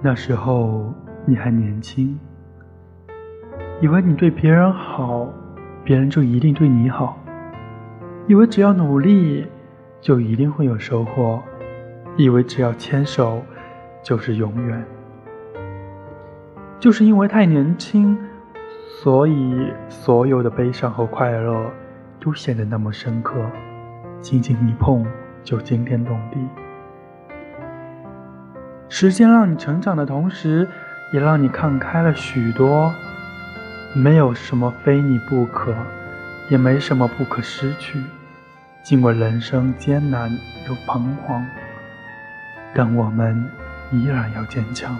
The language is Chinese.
那时候你还年轻，以为你对别人好，别人就一定对你好；以为只要努力，就一定会有收获；以为只要牵手，就是永远。就是因为太年轻，所以所有的悲伤和快乐都显得那么深刻，轻轻一碰就惊天动地。时间让你成长的同时，也让你看开了许多。没有什么非你不可，也没什么不可失去。尽管人生艰难又彷徨，但我们依然要坚强。